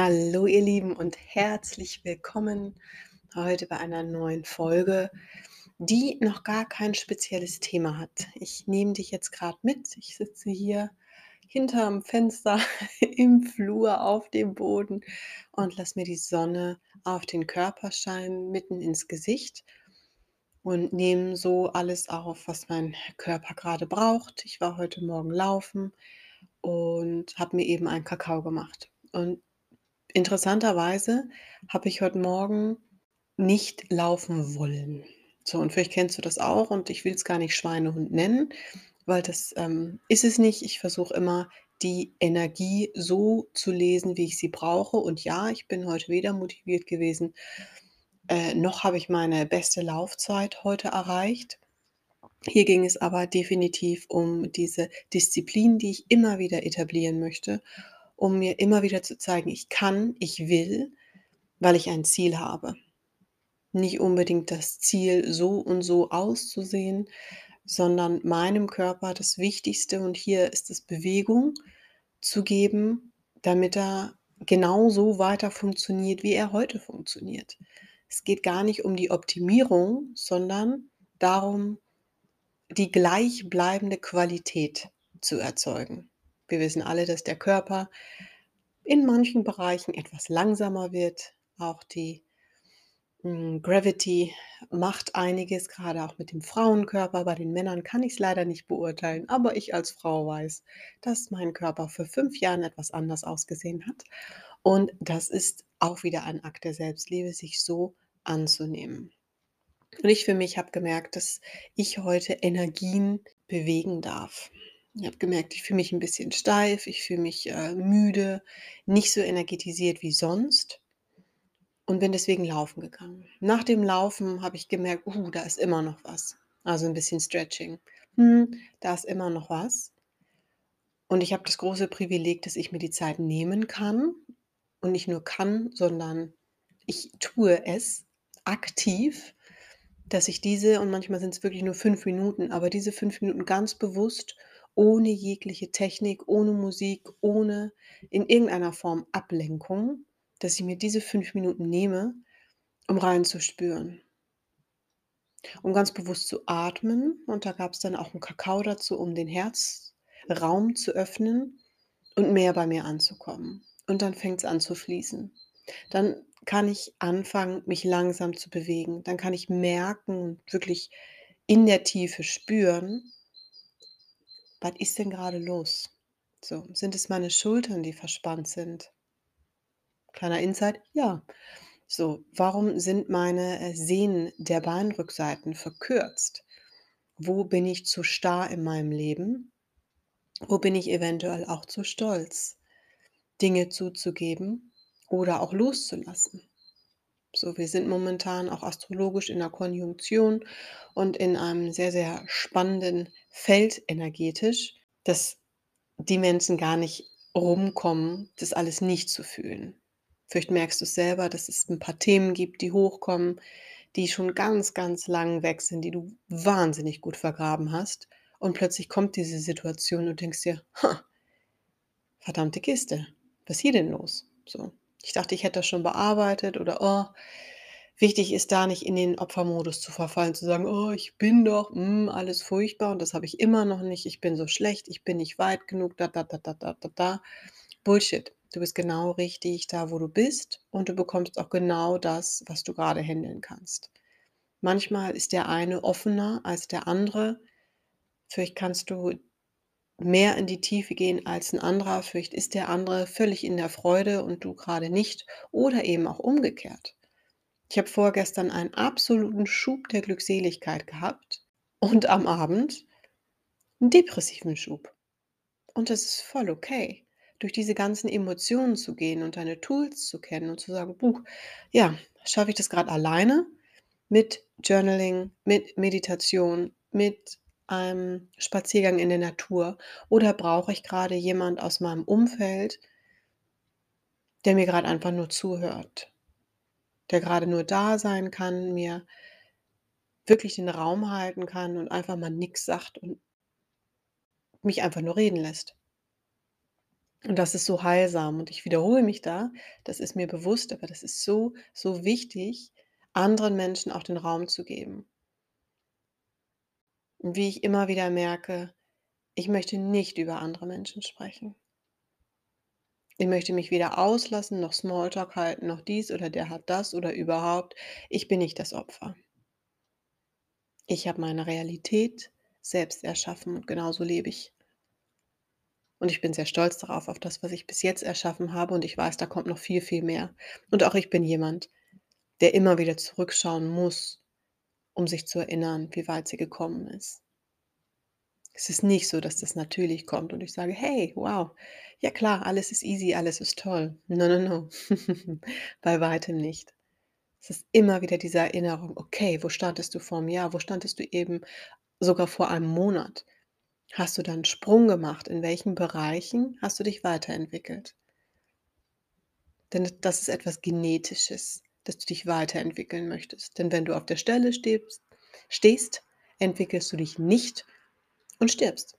Hallo ihr Lieben und herzlich willkommen heute bei einer neuen Folge, die noch gar kein spezielles Thema hat. Ich nehme dich jetzt gerade mit. Ich sitze hier hinterm Fenster im Flur auf dem Boden und lasse mir die Sonne auf den Körper scheinen, mitten ins Gesicht und nehme so alles auf, was mein Körper gerade braucht. Ich war heute Morgen laufen und habe mir eben einen Kakao gemacht. Und interessanterweise habe ich heute Morgen nicht laufen wollen. So, und vielleicht kennst du das auch und ich will es gar nicht Schweinehund nennen, weil das ähm, ist es nicht. Ich versuche immer die Energie so zu lesen, wie ich sie brauche. Und ja, ich bin heute weder motiviert gewesen, äh, noch habe ich meine beste Laufzeit heute erreicht. Hier ging es aber definitiv um diese Disziplin, die ich immer wieder etablieren möchte, um mir immer wieder zu zeigen, ich kann, ich will, weil ich ein Ziel habe. Nicht unbedingt das Ziel, so und so auszusehen, sondern meinem Körper das Wichtigste, und hier ist es Bewegung, zu geben, damit er genauso weiter funktioniert, wie er heute funktioniert. Es geht gar nicht um die Optimierung, sondern darum, die gleichbleibende Qualität zu erzeugen. Wir wissen alle, dass der Körper in manchen Bereichen etwas langsamer wird. Auch die hm, Gravity macht einiges, gerade auch mit dem Frauenkörper. Bei den Männern kann ich es leider nicht beurteilen, aber ich als Frau weiß, dass mein Körper vor fünf Jahren etwas anders ausgesehen hat. Und das ist auch wieder ein Akt der Selbstliebe, sich so anzunehmen. Und ich für mich habe gemerkt, dass ich heute Energien bewegen darf. Ich habe gemerkt, ich fühle mich ein bisschen steif, ich fühle mich äh, müde, nicht so energetisiert wie sonst und bin deswegen laufen gegangen. Nach dem Laufen habe ich gemerkt, uh, da ist immer noch was. Also ein bisschen Stretching. Hm, da ist immer noch was. Und ich habe das große Privileg, dass ich mir die Zeit nehmen kann und nicht nur kann, sondern ich tue es aktiv, dass ich diese, und manchmal sind es wirklich nur fünf Minuten, aber diese fünf Minuten ganz bewusst, ohne jegliche Technik, ohne Musik, ohne in irgendeiner Form Ablenkung, dass ich mir diese fünf Minuten nehme, um reinzuspüren. Um ganz bewusst zu atmen. Und da gab es dann auch einen Kakao dazu, um den Herzraum zu öffnen und mehr bei mir anzukommen. Und dann fängt es an zu fließen. Dann kann ich anfangen, mich langsam zu bewegen. Dann kann ich merken und wirklich in der Tiefe spüren, was ist denn gerade los? So, sind es meine Schultern, die verspannt sind? Kleiner Insight, ja. So, warum sind meine äh, Sehnen der Beinrückseiten verkürzt? Wo bin ich zu starr in meinem Leben? Wo bin ich eventuell auch zu stolz, Dinge zuzugeben oder auch loszulassen? So, wir sind momentan auch astrologisch in der Konjunktion und in einem sehr, sehr spannenden Feld energetisch, dass die Menschen gar nicht rumkommen, das alles nicht zu fühlen. Vielleicht merkst du es selber, dass es ein paar Themen gibt, die hochkommen, die schon ganz, ganz lang weg sind, die du wahnsinnig gut vergraben hast. Und plötzlich kommt diese Situation und denkst dir, ha, verdammte Kiste, was ist hier denn los? So. Ich dachte, ich hätte das schon bearbeitet oder oh, wichtig ist da nicht in den Opfermodus zu verfallen, zu sagen, oh, ich bin doch mm, alles furchtbar und das habe ich immer noch nicht, ich bin so schlecht, ich bin nicht weit genug, da, da, da, da, da, da, da. Bullshit. Du bist genau richtig da, wo du bist und du bekommst auch genau das, was du gerade handeln kannst. Manchmal ist der eine offener als der andere. Vielleicht kannst du mehr in die Tiefe gehen als ein anderer. Vielleicht ist der andere völlig in der Freude und du gerade nicht. Oder eben auch umgekehrt. Ich habe vorgestern einen absoluten Schub der Glückseligkeit gehabt und am Abend einen depressiven Schub. Und das ist voll okay durch diese ganzen Emotionen zu gehen und deine Tools zu kennen und zu sagen, Buch, ja, schaffe ich das gerade alleine mit Journaling, mit Meditation, mit einem Spaziergang in der Natur oder brauche ich gerade jemand aus meinem Umfeld, der mir gerade einfach nur zuhört, der gerade nur da sein kann, mir wirklich den Raum halten kann und einfach mal nichts sagt und mich einfach nur reden lässt. Und das ist so heilsam und ich wiederhole mich da, das ist mir bewusst, aber das ist so, so wichtig, anderen Menschen auch den Raum zu geben. Und wie ich immer wieder merke, ich möchte nicht über andere Menschen sprechen. Ich möchte mich weder auslassen, noch Smalltalk halten, noch dies oder der hat das oder überhaupt. Ich bin nicht das Opfer. Ich habe meine Realität selbst erschaffen und genauso lebe ich. Und ich bin sehr stolz darauf, auf das, was ich bis jetzt erschaffen habe. Und ich weiß, da kommt noch viel, viel mehr. Und auch ich bin jemand, der immer wieder zurückschauen muss, um sich zu erinnern, wie weit sie gekommen ist. Es ist nicht so, dass das natürlich kommt und ich sage, hey, wow, ja klar, alles ist easy, alles ist toll. No, no, no. Bei weitem nicht. Es ist immer wieder diese Erinnerung, okay, wo standest du vor einem Jahr? Wo standest du eben sogar vor einem Monat? Hast du dann Sprung gemacht? In welchen Bereichen hast du dich weiterentwickelt? Denn das ist etwas Genetisches, dass du dich weiterentwickeln möchtest. Denn wenn du auf der Stelle stehst, stehst entwickelst du dich nicht und stirbst.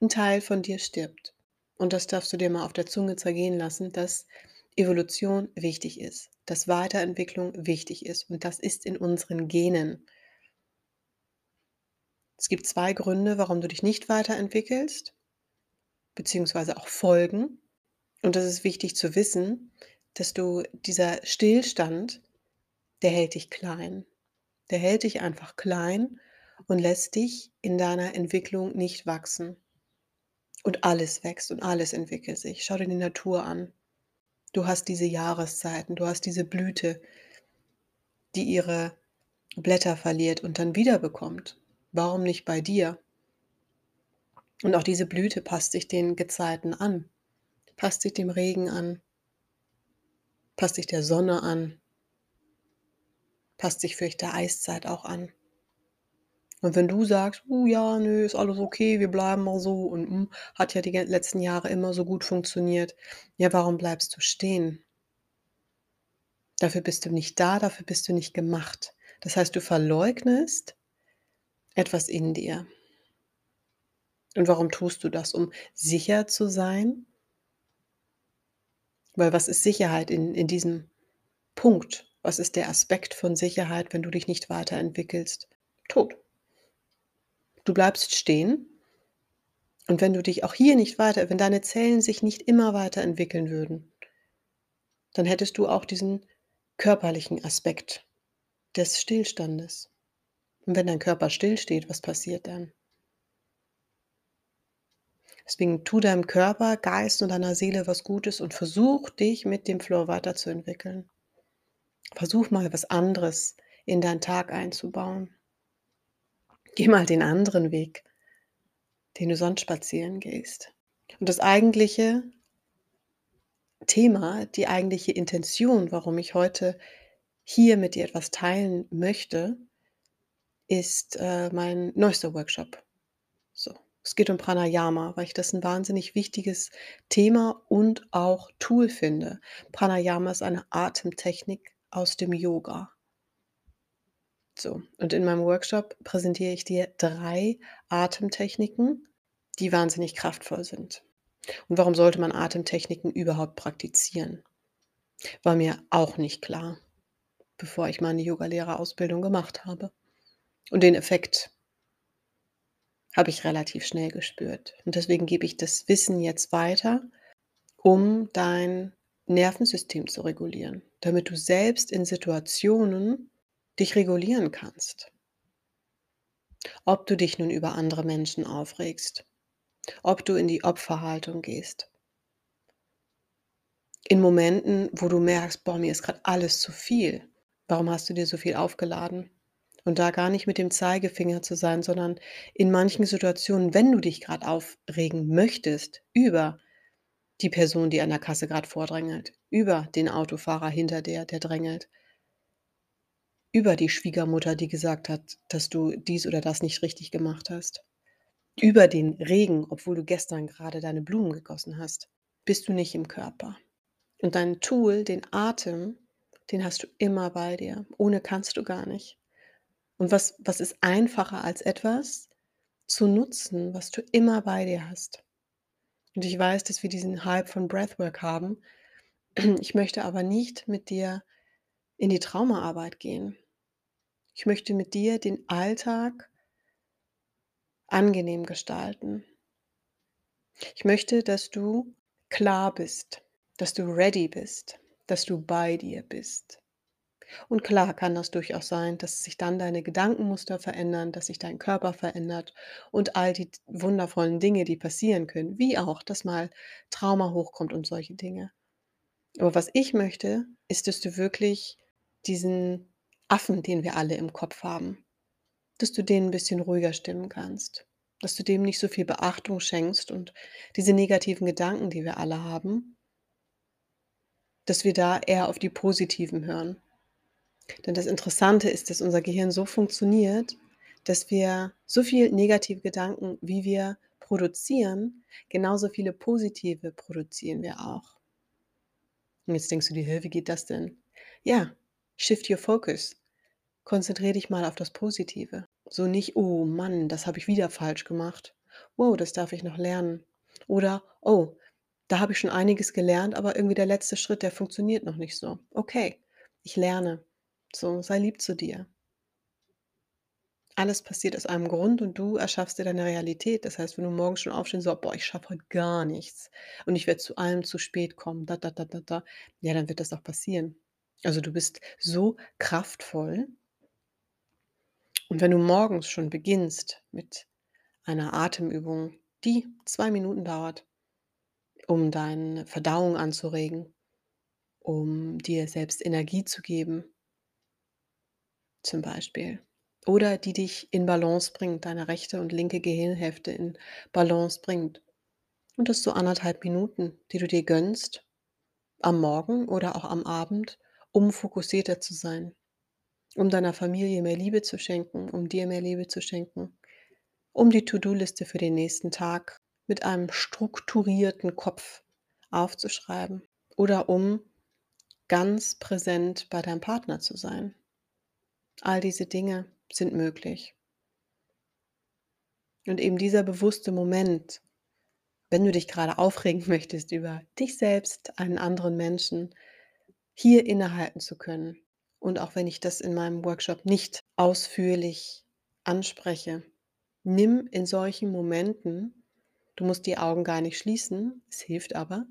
Ein Teil von dir stirbt. Und das darfst du dir mal auf der Zunge zergehen lassen, dass Evolution wichtig ist, dass Weiterentwicklung wichtig ist. Und das ist in unseren Genen. Es gibt zwei Gründe, warum du dich nicht weiterentwickelst, beziehungsweise auch Folgen. Und das ist wichtig zu wissen, dass du dieser Stillstand, der hält dich klein. Der hält dich einfach klein und lässt dich in deiner Entwicklung nicht wachsen. Und alles wächst und alles entwickelt sich. Schau dir die Natur an. Du hast diese Jahreszeiten, du hast diese Blüte, die ihre Blätter verliert und dann wiederbekommt. Warum nicht bei dir? Und auch diese Blüte passt sich den Gezeiten an, passt sich dem Regen an, passt sich der Sonne an, passt sich vielleicht der Eiszeit auch an. Und wenn du sagst: „Oh ja, nö, ist alles okay, wir bleiben mal so und, hm, hat ja die letzten Jahre immer so gut funktioniert.“ Ja, warum bleibst du stehen? Dafür bist du nicht da, dafür bist du nicht gemacht. Das heißt, du verleugnest etwas in dir. Und warum tust du das? Um sicher zu sein? Weil was ist Sicherheit in in diesem Punkt? Was ist der Aspekt von Sicherheit, wenn du dich nicht weiterentwickelst? Tod. Du bleibst stehen. Und wenn du dich auch hier nicht weiter wenn deine Zellen sich nicht immer weiterentwickeln würden, dann hättest du auch diesen körperlichen Aspekt des Stillstandes. Und wenn dein Körper stillsteht, was passiert dann? Deswegen tu deinem Körper, Geist und deiner Seele was Gutes und versuch dich mit dem Flow weiterzuentwickeln. Versuch mal was anderes in deinen Tag einzubauen. Geh mal den anderen Weg, den du sonst spazieren gehst. Und das eigentliche Thema, die eigentliche Intention, warum ich heute hier mit dir etwas teilen möchte, ist äh, mein neuester Workshop. Es geht um Pranayama, weil ich das ein wahnsinnig wichtiges Thema und auch Tool finde. Pranayama ist eine Atemtechnik aus dem Yoga. So, und in meinem Workshop präsentiere ich dir drei Atemtechniken, die wahnsinnig kraftvoll sind. Und warum sollte man Atemtechniken überhaupt praktizieren? War mir auch nicht klar, bevor ich meine Yogalehrerausbildung gemacht habe. Und den Effekt habe ich relativ schnell gespürt. Und deswegen gebe ich das Wissen jetzt weiter, um dein Nervensystem zu regulieren, damit du selbst in Situationen dich regulieren kannst. Ob du dich nun über andere Menschen aufregst, ob du in die Opferhaltung gehst. In Momenten, wo du merkst, boah, mir ist gerade alles zu viel. Warum hast du dir so viel aufgeladen? Und da gar nicht mit dem Zeigefinger zu sein, sondern in manchen Situationen, wenn du dich gerade aufregen möchtest über die Person, die an der Kasse gerade vordrängelt, über den Autofahrer hinter dir, der drängelt, über die Schwiegermutter, die gesagt hat, dass du dies oder das nicht richtig gemacht hast. Über den Regen, obwohl du gestern gerade deine Blumen gegossen hast, bist du nicht im Körper. Und dein Tool, den Atem, den hast du immer bei dir. Ohne kannst du gar nicht. Und was, was ist einfacher als etwas zu nutzen, was du immer bei dir hast? Und ich weiß, dass wir diesen Hype von Breathwork haben. Ich möchte aber nicht mit dir in die Traumaarbeit gehen. Ich möchte mit dir den Alltag angenehm gestalten. Ich möchte, dass du klar bist, dass du ready bist, dass du bei dir bist. Und klar kann das durchaus sein, dass sich dann deine Gedankenmuster verändern, dass sich dein Körper verändert und all die wundervollen Dinge, die passieren können, wie auch, dass mal Trauma hochkommt und solche Dinge. Aber was ich möchte, ist, dass du wirklich diesen Affen, den wir alle im Kopf haben, dass du den ein bisschen ruhiger stimmen kannst, dass du dem nicht so viel Beachtung schenkst und diese negativen Gedanken, die wir alle haben, dass wir da eher auf die positiven hören. Denn das Interessante ist, dass unser Gehirn so funktioniert, dass wir so viel negative Gedanken, wie wir produzieren, genauso viele positive produzieren wir auch. Und jetzt denkst du dir, wie geht das denn? Ja, shift your focus. Konzentriere dich mal auf das Positive. So nicht, oh Mann, das habe ich wieder falsch gemacht. Wow, das darf ich noch lernen. Oder, oh, da habe ich schon einiges gelernt, aber irgendwie der letzte Schritt, der funktioniert noch nicht so. Okay, ich lerne. So, sei lieb zu dir. Alles passiert aus einem Grund und du erschaffst dir deine Realität. Das heißt, wenn du morgens schon aufstehst, so, boah, ich schaffe heute gar nichts und ich werde zu allem zu spät kommen, da, da, da, da, da, ja, dann wird das auch passieren. Also du bist so kraftvoll und wenn du morgens schon beginnst mit einer Atemübung, die zwei Minuten dauert, um deine Verdauung anzuregen, um dir selbst Energie zu geben, zum Beispiel, oder die dich in Balance bringt, deine rechte und linke Gehirnhälfte in Balance bringt. Und das so anderthalb Minuten, die du dir gönnst, am Morgen oder auch am Abend, um fokussierter zu sein um deiner Familie mehr Liebe zu schenken, um dir mehr Liebe zu schenken, um die To-Do-Liste für den nächsten Tag mit einem strukturierten Kopf aufzuschreiben oder um ganz präsent bei deinem Partner zu sein. All diese Dinge sind möglich. Und eben dieser bewusste Moment, wenn du dich gerade aufregen möchtest über dich selbst, einen anderen Menschen, hier innehalten zu können und auch wenn ich das in meinem Workshop nicht ausführlich anspreche, nimm in solchen Momenten, du musst die Augen gar nicht schließen, es hilft aber,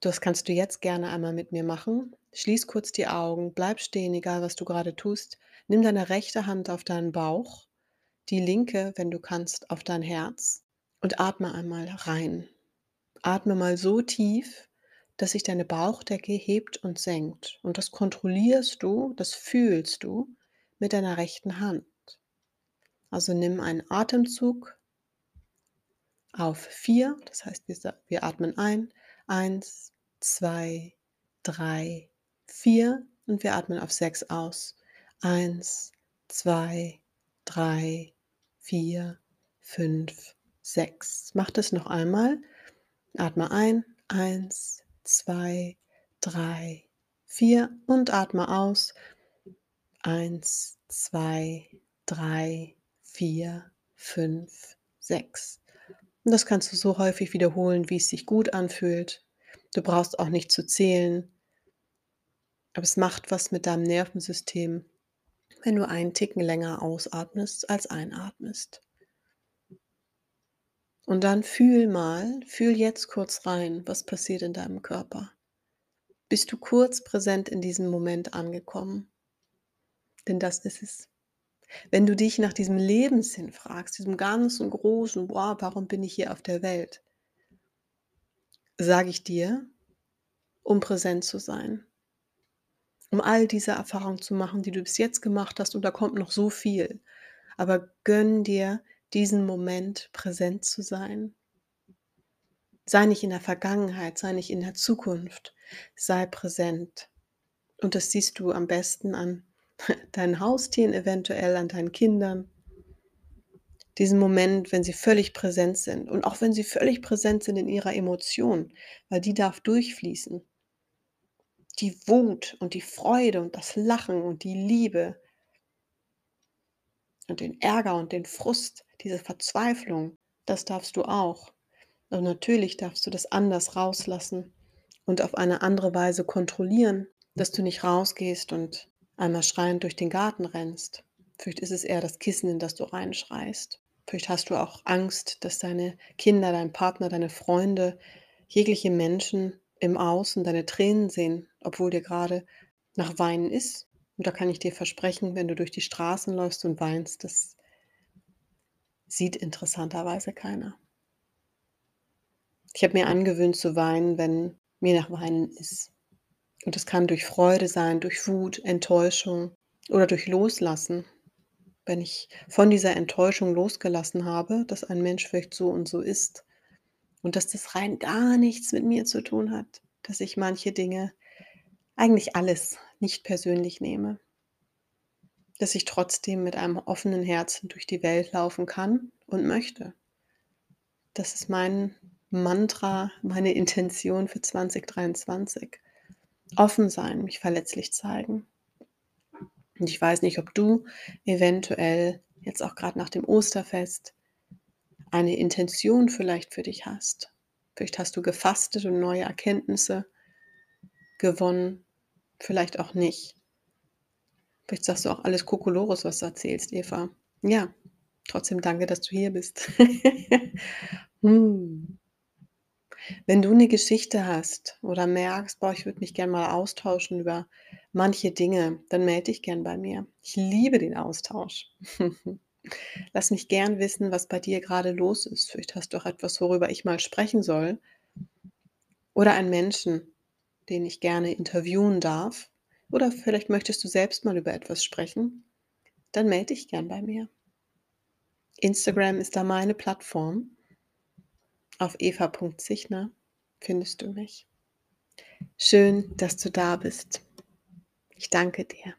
das kannst du jetzt gerne einmal mit mir machen. Schließ kurz die Augen, bleib stehen, egal was du gerade tust. Nimm deine rechte Hand auf deinen Bauch, die linke, wenn du kannst, auf dein Herz und atme einmal rein. Atme mal so tief, dass sich deine Bauchdecke hebt und senkt. Und das kontrollierst du, das fühlst du mit deiner rechten Hand. Also nimm einen Atemzug auf vier, das heißt, wir, atmen ein, eins, zwei, drei, vier und wir atmen auf sechs aus. Eins, zwei, drei, vier, fünf, sechs. Mach das noch einmal. Atme ein, eins, zwei, drei, vier und atme aus. Eins, zwei, drei, vier, fünf, sechs. Und das kannst du so häufig wiederholen, wie es sich gut anfühlt. Du brauchst auch nicht zu zählen. Aber es macht was mit deinem Nervensystem, wenn du einen Ticken länger ausatmest als einatmest. Und dann fühl mal, fühl jetzt kurz rein, was passiert in deinem Körper. Bist du kurz präsent in diesem Moment angekommen? Denn das ist es. Wenn du dich nach diesem Lebenssinn fragst, diesem ganzen großen, wow, warum bin ich hier auf der Welt? Sage ich dir, um präsent zu sein. Um all diese Erfahrungen zu machen, die du bis jetzt gemacht hast, und da kommt noch so viel. Aber gönn dir diesen Moment präsent zu sein. Sei nicht in der Vergangenheit, sei nicht in der Zukunft, sei präsent. Und das siehst du am besten an deinen Haustieren, eventuell an deinen Kindern. Diesen Moment, wenn sie völlig präsent sind und auch wenn sie völlig präsent sind in ihrer Emotion, weil die darf durchfließen. Die Wut und die Freude und das Lachen und die Liebe und den Ärger und den Frust, diese Verzweiflung, das darfst du auch. Und natürlich darfst du das anders rauslassen und auf eine andere Weise kontrollieren, dass du nicht rausgehst und einmal schreiend durch den Garten rennst. Vielleicht ist es eher das Kissen, in das du reinschreist. Vielleicht hast du auch Angst, dass deine Kinder, dein Partner, deine Freunde, jegliche Menschen im Außen deine Tränen sehen, obwohl dir gerade nach Weinen ist. Und da kann ich dir versprechen, wenn du durch die Straßen läufst und weinst, das sieht interessanterweise keiner. Ich habe mir angewöhnt zu weinen, wenn mir nach Weinen ist. Und das kann durch Freude sein, durch Wut, Enttäuschung oder durch Loslassen. Wenn ich von dieser Enttäuschung losgelassen habe, dass ein Mensch vielleicht so und so ist und dass das rein gar nichts mit mir zu tun hat, dass ich manche Dinge, eigentlich alles, nicht persönlich nehme, dass ich trotzdem mit einem offenen Herzen durch die Welt laufen kann und möchte. Das ist mein Mantra, meine Intention für 2023. Offen sein, mich verletzlich zeigen. Und ich weiß nicht, ob du eventuell jetzt auch gerade nach dem Osterfest eine Intention vielleicht für dich hast. Vielleicht hast du gefastet und neue Erkenntnisse gewonnen, vielleicht auch nicht. Vielleicht sagst du auch alles Kokolores, was du erzählst, Eva. Ja, trotzdem danke, dass du hier bist. hm. Wenn du eine Geschichte hast oder merkst: „Boah, ich würde mich gerne mal austauschen über manche Dinge“, dann melde dich gern bei mir. Ich liebe den Austausch. Lass mich gern wissen, was bei dir gerade los ist. Vielleicht hast du auch etwas, worüber ich mal sprechen soll oder einen Menschen, den ich gerne interviewen darf. Oder vielleicht möchtest du selbst mal über etwas sprechen, dann melde dich gern bei mir. Instagram ist da meine Plattform. Auf eva.zichner findest du mich. Schön, dass du da bist. Ich danke dir.